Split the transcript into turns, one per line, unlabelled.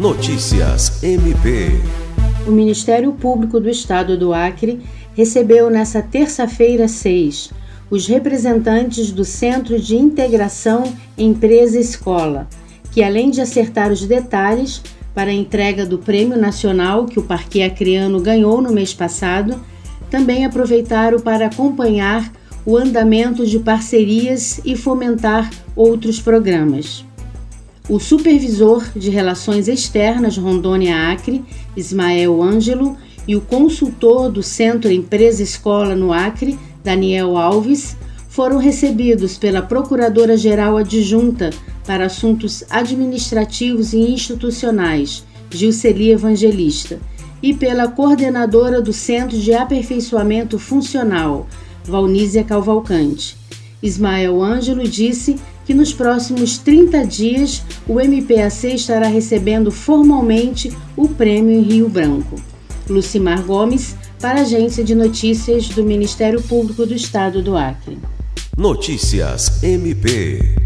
Notícias MP.
O Ministério Público do Estado do Acre recebeu nesta terça-feira 6 os representantes do Centro de Integração Empresa-Escola, que além de acertar os detalhes para a entrega do Prêmio Nacional que o Parque Acreano ganhou no mês passado, também aproveitaram para acompanhar o andamento de parcerias e fomentar outros programas. O supervisor de Relações Externas Rondônia Acre, Ismael Ângelo, e o consultor do Centro Empresa Escola no Acre, Daniel Alves, foram recebidos pela Procuradora-Geral Adjunta para Assuntos Administrativos e Institucionais, Gilceli Evangelista, e pela coordenadora do Centro de Aperfeiçoamento Funcional, Valnísia Calvalcante. Ismael Ângelo disse que nos próximos 30 dias o MPAC estará recebendo formalmente o prêmio em Rio Branco. Lucimar Gomes, para a Agência de Notícias do Ministério Público do Estado do Acre.
Notícias MP.